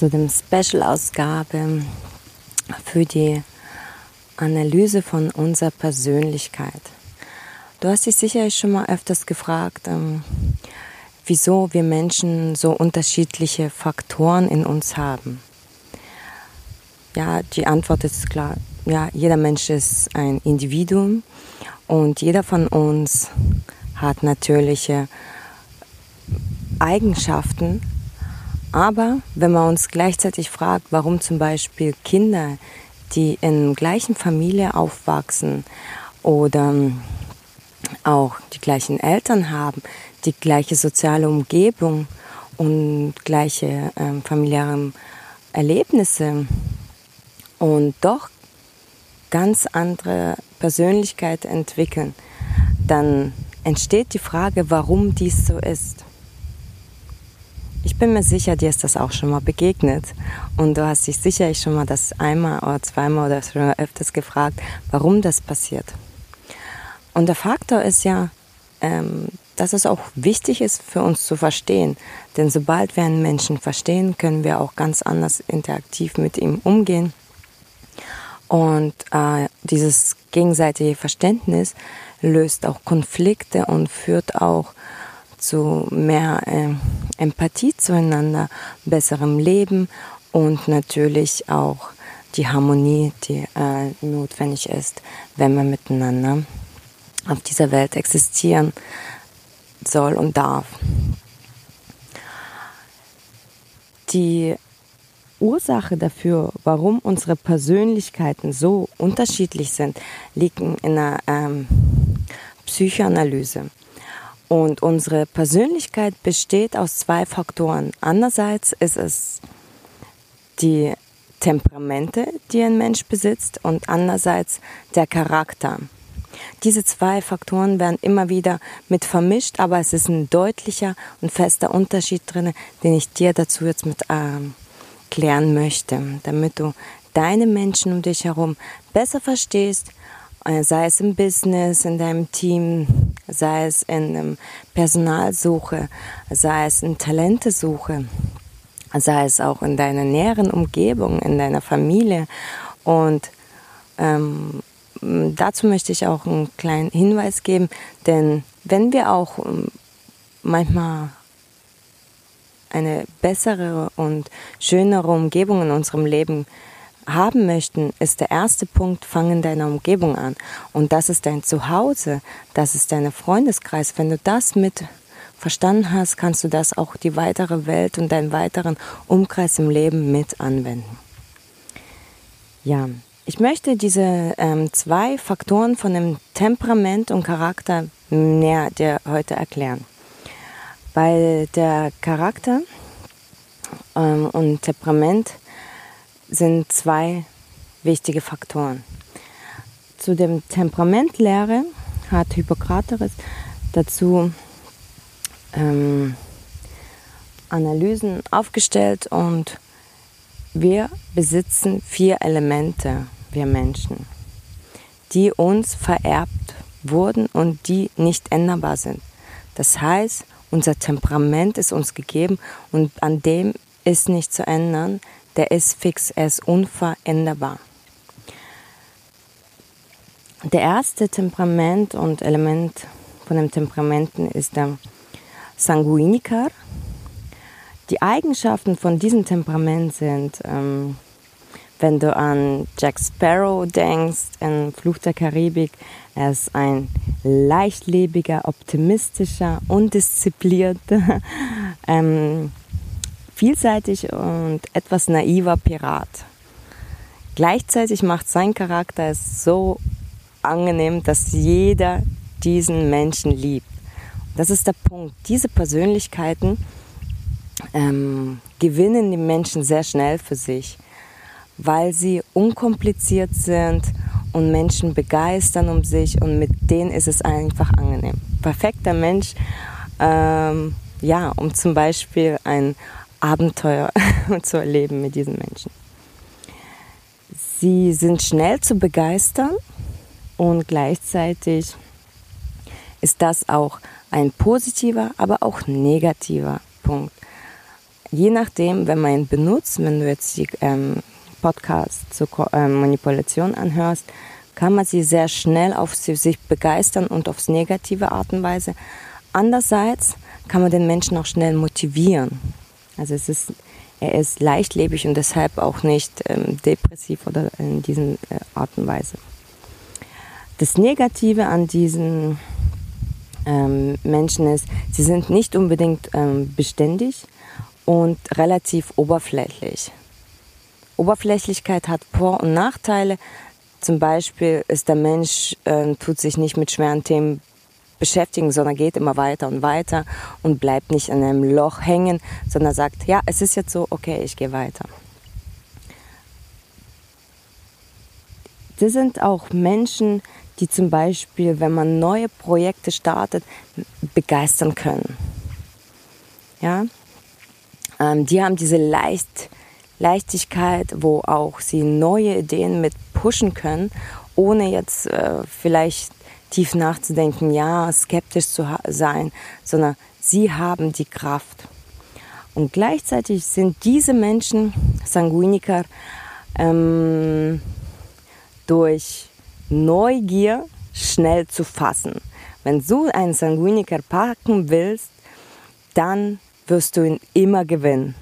zu dem Special-Ausgabe für die Analyse von unserer Persönlichkeit. Du hast dich sicherlich schon mal öfters gefragt, ähm, wieso wir Menschen so unterschiedliche Faktoren in uns haben. Ja, die Antwort ist klar. Ja, jeder Mensch ist ein Individuum und jeder von uns hat natürliche Eigenschaften, aber wenn man uns gleichzeitig fragt, warum zum Beispiel Kinder, die in gleichen Familie aufwachsen oder auch die gleichen Eltern haben, die gleiche soziale Umgebung und gleiche äh, familiäre Erlebnisse und doch ganz andere Persönlichkeit entwickeln, dann entsteht die Frage, warum dies so ist. Bin mir sicher, dir ist das auch schon mal begegnet. Und du hast dich sicherlich schon mal das einmal oder zweimal oder schon öfters gefragt, warum das passiert. Und der Faktor ist ja, ähm, dass es auch wichtig ist für uns zu verstehen. Denn sobald wir einen Menschen verstehen, können wir auch ganz anders interaktiv mit ihm umgehen. Und äh, dieses gegenseitige Verständnis löst auch Konflikte und führt auch zu mehr äh, Empathie zueinander, besserem Leben und natürlich auch die Harmonie, die äh, notwendig ist, wenn man miteinander auf dieser Welt existieren soll und darf. Die Ursache dafür, warum unsere Persönlichkeiten so unterschiedlich sind, liegt in einer ähm, Psychoanalyse. Und unsere Persönlichkeit besteht aus zwei Faktoren. Einerseits ist es die Temperamente, die ein Mensch besitzt, und andererseits der Charakter. Diese zwei Faktoren werden immer wieder mit vermischt, aber es ist ein deutlicher und fester Unterschied drin, den ich dir dazu jetzt mit äh, klären möchte, damit du deine Menschen um dich herum besser verstehst äh, sei es im Business, in deinem Team, sei es in ähm, Personalsuche, sei es in Talentesuche, sei es auch in deiner näheren Umgebung, in deiner Familie. Und ähm, dazu möchte ich auch einen kleinen Hinweis geben, denn wenn wir auch ähm, manchmal eine bessere und schönere Umgebung in unserem Leben haben möchten, ist der erste Punkt, fang in deiner Umgebung an. Und das ist dein Zuhause, das ist dein Freundeskreis. Wenn du das mit verstanden hast, kannst du das auch die weitere Welt und deinen weiteren Umkreis im Leben mit anwenden. Ja, ich möchte diese ähm, zwei Faktoren von dem Temperament und Charakter näher dir heute erklären. Weil der Charakter ähm, und Temperament sind zwei wichtige Faktoren. Zu dem Temperamentlehre hat Hippokrates dazu ähm, Analysen aufgestellt und wir besitzen vier Elemente, wir Menschen, die uns vererbt wurden und die nicht änderbar sind. Das heißt, unser Temperament ist uns gegeben und an dem ist nicht zu ändern der ist fix, er ist unveränderbar. Der erste Temperament und Element von den Temperamenten ist der Sanguiniker. Die Eigenschaften von diesem Temperament sind, ähm, wenn du an Jack Sparrow denkst, in Fluch der Karibik, er ist ein leichtlebiger, optimistischer, undisziplierter, ähm, vielseitig und etwas naiver Pirat. Gleichzeitig macht sein Charakter es so angenehm, dass jeder diesen Menschen liebt. Das ist der Punkt. Diese Persönlichkeiten ähm, gewinnen die Menschen sehr schnell für sich, weil sie unkompliziert sind und Menschen begeistern um sich und mit denen ist es einfach angenehm. Perfekter Mensch, ähm, ja, um zum Beispiel ein Abenteuer zu erleben mit diesen Menschen. Sie sind schnell zu begeistern und gleichzeitig ist das auch ein positiver, aber auch negativer Punkt. Je nachdem, wenn man ihn benutzt, wenn du jetzt die ähm, Podcast zur ähm, Manipulation anhörst, kann man sie sehr schnell auf sich begeistern und aufs negative Art und Weise. Andererseits kann man den Menschen auch schnell motivieren. Also es ist, er ist leichtlebig und deshalb auch nicht ähm, depressiv oder in diesen äh, Art und Weise. Das Negative an diesen ähm, Menschen ist, sie sind nicht unbedingt ähm, beständig und relativ oberflächlich. Oberflächlichkeit hat Vor- und Nachteile. Zum Beispiel ist der Mensch, äh, tut sich nicht mit schweren Themen beschäftigen, sondern geht immer weiter und weiter und bleibt nicht in einem Loch hängen, sondern sagt, ja, es ist jetzt so, okay, ich gehe weiter. Das sind auch Menschen, die zum Beispiel, wenn man neue Projekte startet, begeistern können. Ja, ähm, die haben diese Leicht, Leichtigkeit, wo auch sie neue Ideen mit pushen können, ohne jetzt äh, vielleicht tief nachzudenken, ja, skeptisch zu sein, sondern sie haben die Kraft. Und gleichzeitig sind diese Menschen, Sanguiniker, ähm, durch Neugier schnell zu fassen. Wenn du einen Sanguiniker packen willst, dann wirst du ihn immer gewinnen,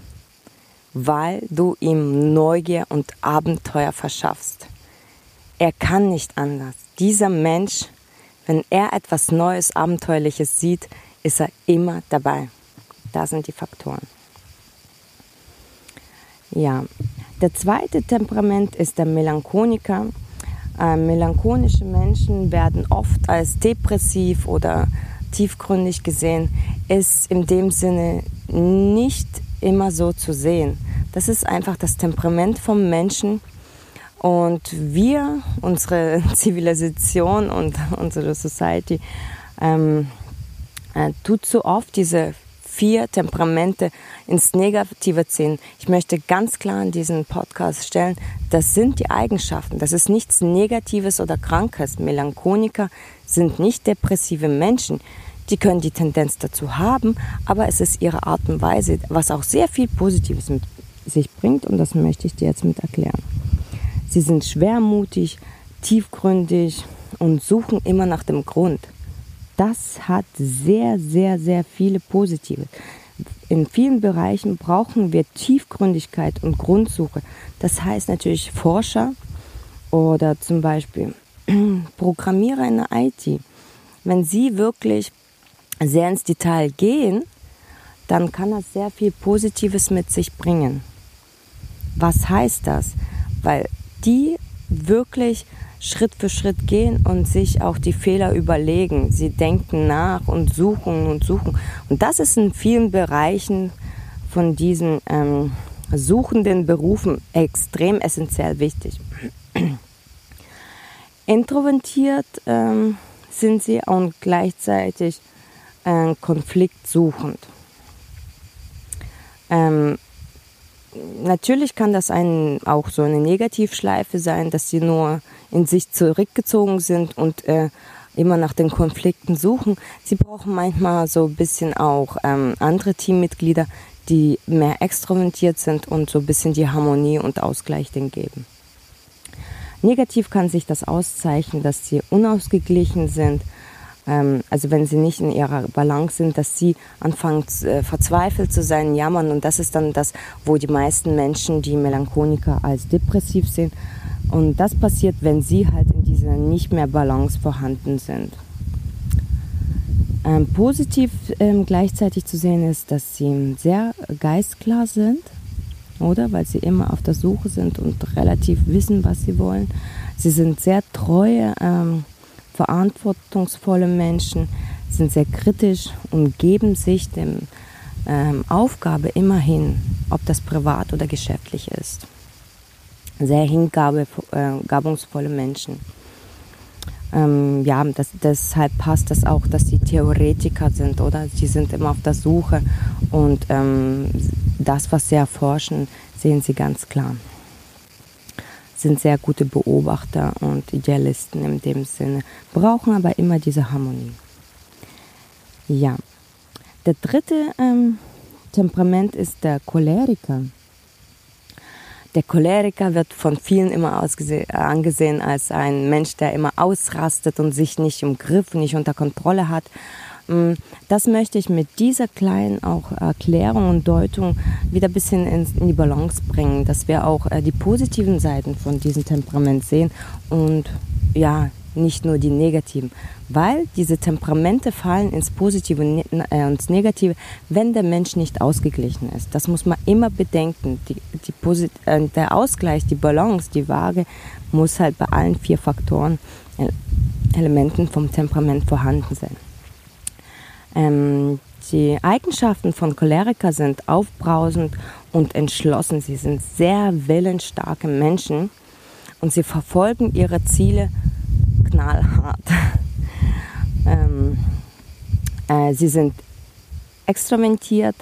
weil du ihm Neugier und Abenteuer verschaffst. Er kann nicht anders. Dieser Mensch, wenn er etwas Neues, Abenteuerliches sieht, ist er immer dabei. Da sind die Faktoren. Ja, der zweite Temperament ist der Melancholiker. Äh, melancholische Menschen werden oft als depressiv oder tiefgründig gesehen, ist in dem Sinne nicht immer so zu sehen. Das ist einfach das Temperament vom Menschen. Und wir, unsere Zivilisation und unsere Society, ähm, äh, tut so oft diese vier Temperamente ins Negative ziehen. Ich möchte ganz klar in diesen Podcast stellen, das sind die Eigenschaften. Das ist nichts Negatives oder Krankes. Melancholiker sind nicht depressive Menschen. Die können die Tendenz dazu haben, aber es ist ihre Art und Weise, was auch sehr viel Positives mit sich bringt und das möchte ich dir jetzt mit erklären. Sie sind schwermutig, tiefgründig und suchen immer nach dem Grund. Das hat sehr, sehr, sehr viele Positive. In vielen Bereichen brauchen wir Tiefgründigkeit und Grundsuche. Das heißt natürlich Forscher oder zum Beispiel Programmierer in der IT. Wenn sie wirklich sehr ins Detail gehen, dann kann das sehr viel Positives mit sich bringen. Was heißt das? Weil die wirklich Schritt für Schritt gehen und sich auch die Fehler überlegen. Sie denken nach und suchen und suchen. Und das ist in vielen Bereichen von diesen ähm, suchenden Berufen extrem essentiell wichtig. Introvertiert ähm, sind sie und gleichzeitig äh, konfliktsuchend. Ähm, natürlich kann das ein, auch so eine Negativschleife sein, dass sie nur in sich zurückgezogen sind und äh, immer nach den Konflikten suchen. Sie brauchen manchmal so ein bisschen auch ähm, andere Teammitglieder, die mehr extrovertiert sind und so ein bisschen die Harmonie und Ausgleich den geben. Negativ kann sich das auszeichnen, dass sie unausgeglichen sind, ähm, also wenn sie nicht in ihrer Balance sind, dass sie anfangen äh, verzweifelt zu sein, jammern und das ist dann das, wo die meisten Menschen die Melancholiker als depressiv sehen und das passiert, wenn sie halt in dieser nicht mehr Balance vorhanden sind. Ähm, positiv ähm, gleichzeitig zu sehen ist, dass sie sehr geistklar sind, oder? Weil sie immer auf der Suche sind und relativ wissen, was sie wollen. Sie sind sehr treue, ähm, verantwortungsvolle Menschen, sind sehr kritisch und geben sich dem ähm, Aufgabe immerhin, ob das privat oder geschäftlich ist. Sehr hingabungsvolle äh, Menschen. Ähm, ja, das, deshalb passt das auch, dass sie Theoretiker sind, oder? Sie sind immer auf der Suche und ähm, das, was sie erforschen, sehen sie ganz klar. Sind sehr gute Beobachter und Idealisten in dem Sinne, brauchen aber immer diese Harmonie. Ja, der dritte ähm, Temperament ist der Choleriker. Der Choleriker wird von vielen immer angesehen als ein Mensch, der immer ausrastet und sich nicht im Griff, nicht unter Kontrolle hat. Mm, das möchte ich mit dieser kleinen auch Erklärung und Deutung wieder ein bisschen in die Balance bringen, dass wir auch äh, die positiven Seiten von diesem Temperament sehen und ja, nicht nur die negativen, weil diese Temperamente fallen ins Positive und äh, ins Negative, wenn der Mensch nicht ausgeglichen ist. Das muss man immer bedenken. Die, die äh, der Ausgleich, die Balance, die Waage muss halt bei allen vier Faktoren, äh, Elementen vom Temperament vorhanden sein. Ähm, die Eigenschaften von Choleriker sind aufbrausend und entschlossen. Sie sind sehr willensstarke Menschen und sie verfolgen ihre Ziele knallhart. ähm, äh, sie sind extraventiert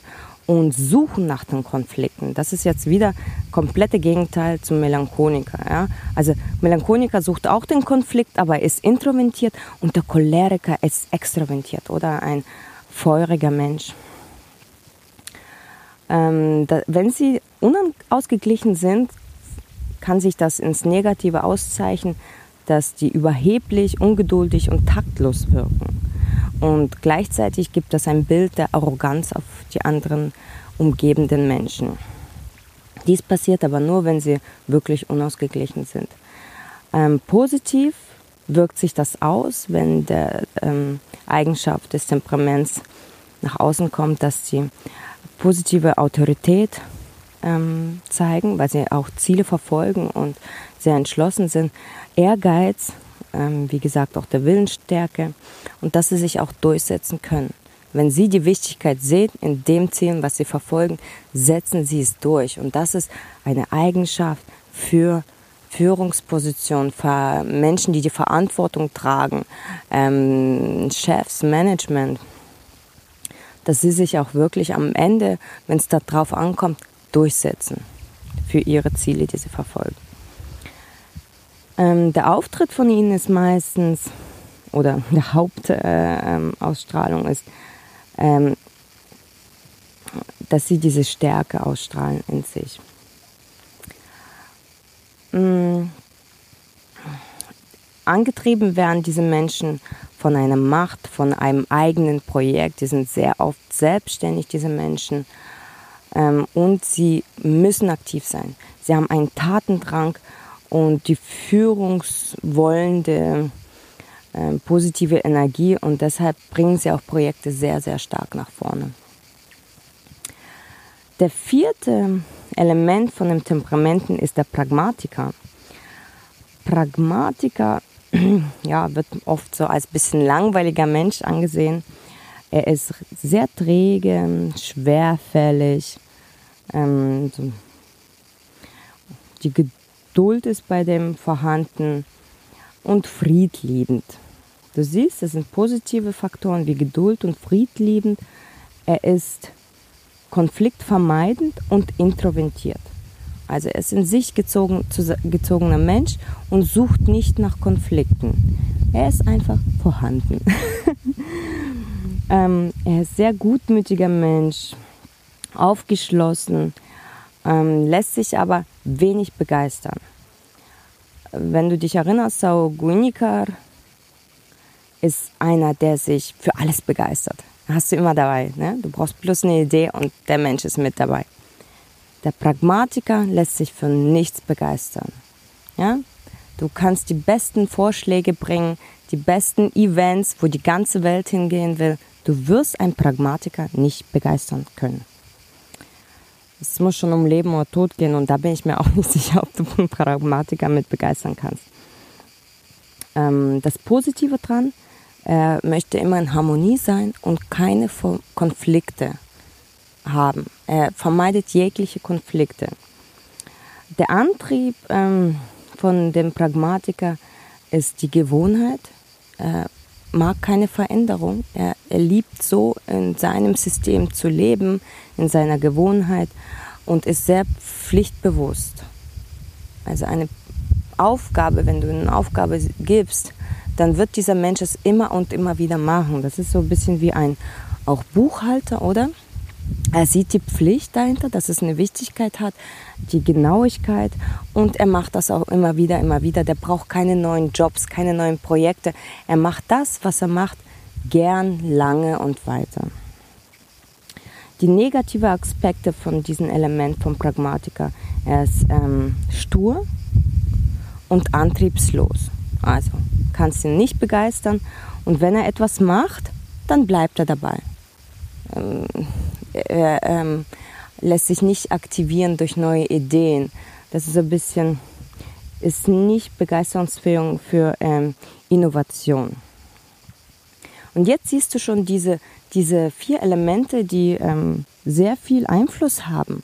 und suchen nach den Konflikten. Das ist jetzt wieder komplette Gegenteil zum Melancholiker. Ja? Also Melancholiker sucht auch den Konflikt, aber ist introvertiert und der Choleriker ist extraventiert oder ein feuriger Mensch. Ähm, da, wenn sie unausgeglichen sind, kann sich das ins Negative auszeichnen, dass die überheblich, ungeduldig und taktlos wirken. Und gleichzeitig gibt es ein Bild der Arroganz auf die anderen umgebenden Menschen. Dies passiert aber nur, wenn sie wirklich unausgeglichen sind. Ähm, positiv wirkt sich das aus, wenn der ähm, Eigenschaft des Temperaments nach außen kommt, dass sie positive Autorität ähm, zeigen, weil sie auch Ziele verfolgen und sehr entschlossen sind. Ehrgeiz, ähm, wie gesagt, auch der Willensstärke und dass sie sich auch durchsetzen können. Wenn Sie die Wichtigkeit sehen in dem Ziel, was Sie verfolgen, setzen Sie es durch. Und das ist eine Eigenschaft für Führungspositionen, für Menschen, die die Verantwortung tragen, ähm, Chefs, Management, dass sie sich auch wirklich am Ende, wenn es darauf ankommt, durchsetzen für ihre Ziele, die sie verfolgen. Ähm, der Auftritt von ihnen ist meistens, oder die Hauptausstrahlung äh, ist, ähm, dass sie diese Stärke ausstrahlen in sich. Ähm, angetrieben werden diese Menschen von einer Macht, von einem eigenen Projekt. Die sind sehr oft selbstständig, diese Menschen. Ähm, und sie müssen aktiv sein. Sie haben einen Tatendrang und die führungswollende äh, positive Energie und deshalb bringen sie auch Projekte sehr, sehr stark nach vorne. Der vierte Element von den Temperamenten ist der Pragmatiker. Pragmatiker ja, wird oft so als bisschen langweiliger Mensch angesehen. Er ist sehr träge, schwerfällig. Ähm, so die Geduld ist bei dem vorhanden und friedliebend. Du siehst, das sind positive Faktoren wie Geduld und friedliebend. Er ist konfliktvermeidend und introvertiert. Also er ist in sich gezogen, gezogener Mensch und sucht nicht nach Konflikten. Er ist einfach vorhanden. ähm, er ist sehr gutmütiger Mensch, aufgeschlossen, ähm, lässt sich aber wenig begeistern. Wenn du dich erinnerst, Sao Guinikar ist einer, der sich für alles begeistert. Hast du immer dabei. Ne? Du brauchst bloß eine Idee und der Mensch ist mit dabei. Der Pragmatiker lässt sich für nichts begeistern. Ja? Du kannst die besten Vorschläge bringen, die besten Events, wo die ganze Welt hingehen will. Du wirst einen Pragmatiker nicht begeistern können. Es muss schon um Leben oder Tod gehen und da bin ich mir auch nicht sicher, ob du einen Pragmatiker mit begeistern kannst. Ähm, das Positive dran, er möchte immer in Harmonie sein und keine Konflikte haben. Er vermeidet jegliche Konflikte. Der Antrieb ähm, von dem Pragmatiker ist die Gewohnheit. Er mag keine Veränderung. Er, er liebt so in seinem System zu leben, in seiner Gewohnheit und ist sehr pflichtbewusst. Also eine Aufgabe, wenn du eine Aufgabe gibst, dann wird dieser Mensch es immer und immer wieder machen. Das ist so ein bisschen wie ein auch Buchhalter, oder? Er sieht die Pflicht dahinter, dass es eine Wichtigkeit hat, die Genauigkeit und er macht das auch immer wieder, immer wieder. Der braucht keine neuen Jobs, keine neuen Projekte. Er macht das, was er macht, gern, lange und weiter. Die negative Aspekte von diesem Element vom Pragmatiker, er ist ähm, stur und antriebslos. Also kannst ihn nicht begeistern und wenn er etwas macht, dann bleibt er dabei. Ähm, er ähm, lässt sich nicht aktivieren durch neue Ideen. Das ist ein bisschen, ist nicht begeisterungsfähig für ähm, Innovation. Und jetzt siehst du schon diese, diese vier Elemente, die ähm, sehr viel Einfluss haben,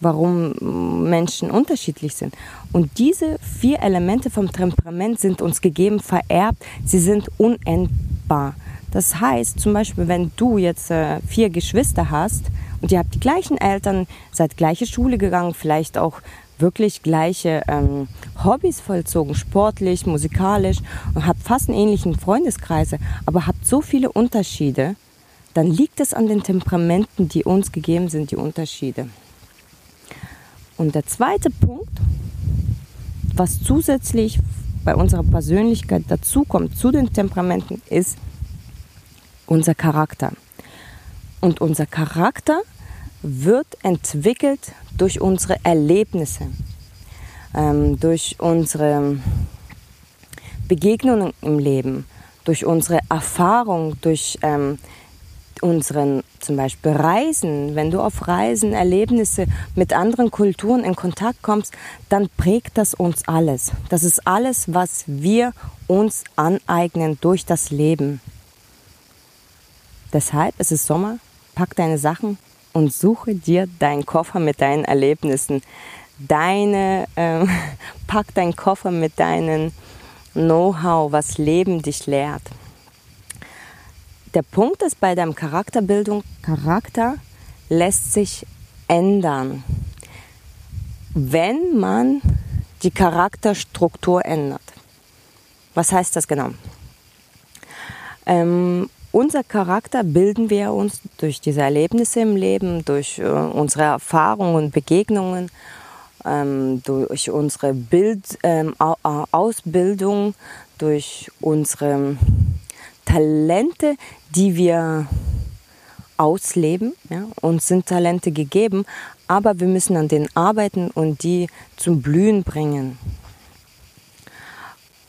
warum Menschen unterschiedlich sind. Und diese vier Elemente vom Temperament sind uns gegeben, vererbt, sie sind unendbar. Das heißt, zum Beispiel, wenn du jetzt äh, vier Geschwister hast und ihr habt die gleichen Eltern, seid gleiche Schule gegangen, vielleicht auch wirklich gleiche ähm, Hobbys vollzogen, sportlich, musikalisch und habt fast einen ähnlichen Freundeskreise, aber habt so viele Unterschiede, dann liegt es an den Temperamenten, die uns gegeben sind, die Unterschiede. Und der zweite Punkt, was zusätzlich bei unserer Persönlichkeit dazukommt zu den Temperamenten, ist unser Charakter. Und unser Charakter wird entwickelt durch unsere Erlebnisse, ähm, durch unsere Begegnungen im Leben, durch unsere Erfahrung, durch ähm, unseren zum Beispiel Reisen, wenn du auf Reisen, Erlebnisse mit anderen Kulturen in Kontakt kommst, dann prägt das uns alles. Das ist alles, was wir uns aneignen durch das Leben. Deshalb ist es Sommer, pack deine Sachen und suche dir deinen Koffer mit deinen Erlebnissen. Deine, äh, pack deinen Koffer mit deinen Know-how, was Leben dich lehrt. Der Punkt ist bei deinem Charakterbildung, Charakter lässt sich ändern, wenn man die Charakterstruktur ändert. Was heißt das genau? Ähm, unser Charakter bilden wir uns durch diese Erlebnisse im Leben, durch äh, unsere Erfahrungen und Begegnungen, ähm, durch unsere Bild, ähm, Ausbildung, durch unsere Talente, die wir ausleben. Ja? Uns sind Talente gegeben, aber wir müssen an denen arbeiten und die zum Blühen bringen.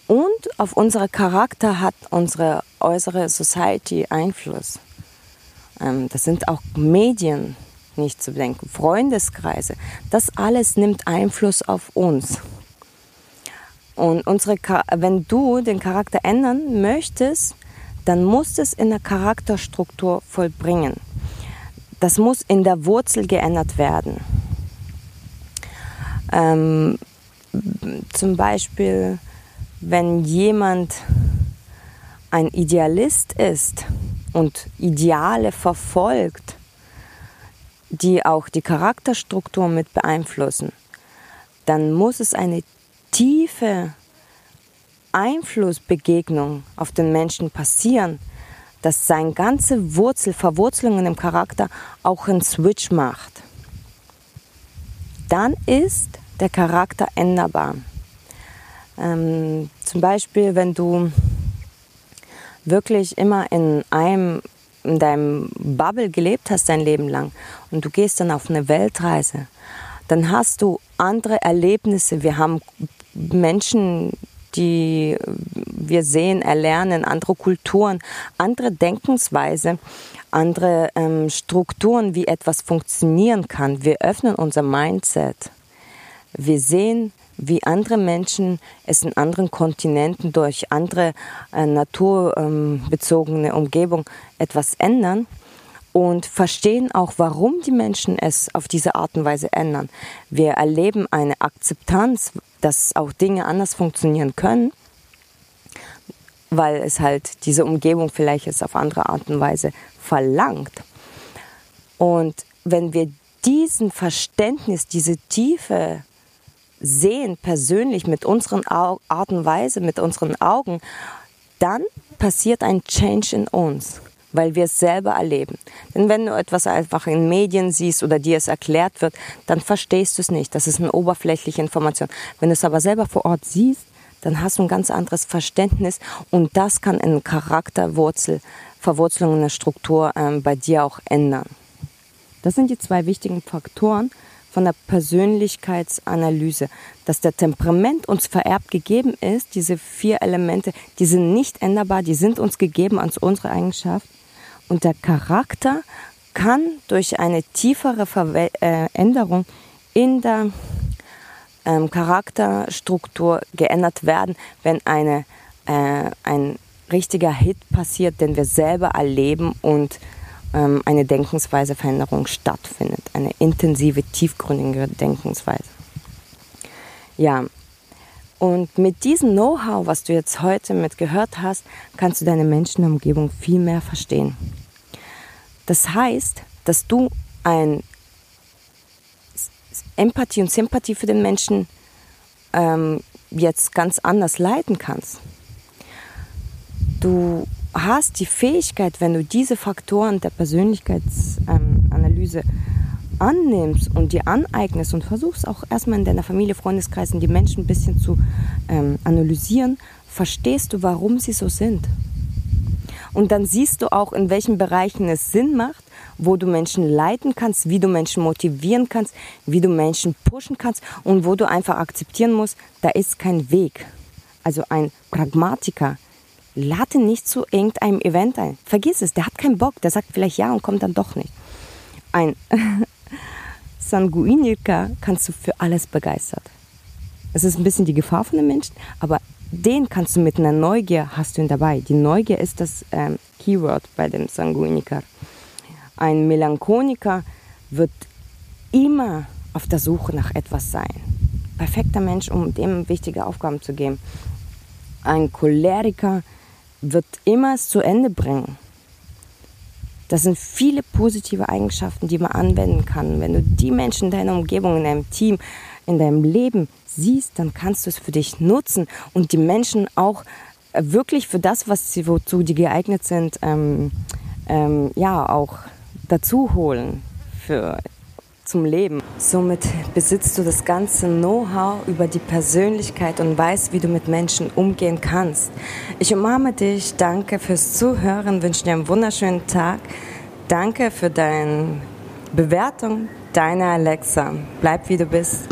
Und auf unseren Charakter hat unsere äußere Society Einfluss. Ähm, das sind auch Medien, nicht zu bedenken, Freundeskreise. Das alles nimmt Einfluss auf uns. Und unsere, wenn du den Charakter ändern möchtest, dann muss es in der Charakterstruktur vollbringen. Das muss in der Wurzel geändert werden. Ähm, zum Beispiel wenn jemand ein Idealist ist und Ideale verfolgt, die auch die Charakterstruktur mit beeinflussen, dann muss es eine tiefe Einflussbegegnung auf den Menschen passieren, dass seine ganze Wurzel, Verwurzelungen im Charakter auch einen Switch macht. Dann ist der Charakter änderbar. Ähm, zum Beispiel, wenn du wirklich immer in einem in deinem Bubble gelebt hast dein Leben lang und du gehst dann auf eine Weltreise, dann hast du andere Erlebnisse. Wir haben Menschen, die wir sehen, erlernen, andere Kulturen, andere Denkensweise, andere ähm, Strukturen, wie etwas funktionieren kann. Wir öffnen unser Mindset. Wir sehen wie andere Menschen es in anderen Kontinenten durch andere äh, naturbezogene Umgebung etwas ändern. und verstehen auch, warum die Menschen es auf diese Art und Weise ändern. Wir erleben eine Akzeptanz, dass auch Dinge anders funktionieren können, weil es halt diese Umgebung vielleicht es auf andere Art und Weise verlangt. Und wenn wir diesen Verständnis, diese Tiefe sehen, persönlich mit unseren Art und Weise, mit unseren Augen, dann passiert ein Change in uns, weil wir es selber erleben. Denn wenn du etwas einfach in Medien siehst oder dir es erklärt wird, dann verstehst du es nicht. Das ist eine oberflächliche Information. Wenn du es aber selber vor Ort siehst, dann hast du ein ganz anderes Verständnis und das kann eine Charakterwurzel, Verwurzelung in der Struktur ähm, bei dir auch ändern. Das sind die zwei wichtigen Faktoren von der Persönlichkeitsanalyse, dass der Temperament uns vererbt gegeben ist, diese vier Elemente, die sind nicht änderbar, die sind uns gegeben als unsere Eigenschaft. Und der Charakter kann durch eine tiefere Veränderung äh, in der ähm, Charakterstruktur geändert werden, wenn eine, äh, ein richtiger Hit passiert, den wir selber erleben und ähm, eine Denkensweiseveränderung stattfindet. Eine intensive, tiefgründige Denkensweise. Ja, und mit diesem Know-how, was du jetzt heute mit gehört hast, kannst du deine Menschenumgebung viel mehr verstehen. Das heißt, dass du ein Empathie und Sympathie für den Menschen ähm, jetzt ganz anders leiten kannst. Du hast die Fähigkeit, wenn du diese Faktoren der Persönlichkeitsanalyse ähm, annimmst und dir aneignest und versuchst auch erstmal in deiner Familie, Freundeskreisen die Menschen ein bisschen zu ähm, analysieren, verstehst du, warum sie so sind. Und dann siehst du auch, in welchen Bereichen es Sinn macht, wo du Menschen leiten kannst, wie du Menschen motivieren kannst, wie du Menschen pushen kannst und wo du einfach akzeptieren musst, da ist kein Weg. Also ein Pragmatiker, lade nicht zu irgendeinem Event ein. Vergiss es, der hat keinen Bock, der sagt vielleicht ja und kommt dann doch nicht. Ein Sanguiniker kannst du für alles begeistert. Es ist ein bisschen die Gefahr von den Menschen, aber den kannst du mit einer Neugier, hast du ihn dabei. Die Neugier ist das ähm, Keyword bei dem Sanguiniker. Ein Melancholiker wird immer auf der Suche nach etwas sein. Perfekter Mensch, um dem wichtige Aufgaben zu geben. Ein Choleriker wird immer es zu Ende bringen. Das sind viele positive Eigenschaften, die man anwenden kann. Wenn du die Menschen in deiner Umgebung, in deinem Team, in deinem Leben siehst, dann kannst du es für dich nutzen und die Menschen auch äh, wirklich für das, was sie wozu die geeignet sind, ähm, ähm, ja auch dazu holen für zum Leben. Somit besitzt du das ganze Know-how über die Persönlichkeit und weißt, wie du mit Menschen umgehen kannst. Ich umarme dich, danke fürs Zuhören, wünsche dir einen wunderschönen Tag. Danke für deine Bewertung, deine Alexa. Bleib wie du bist.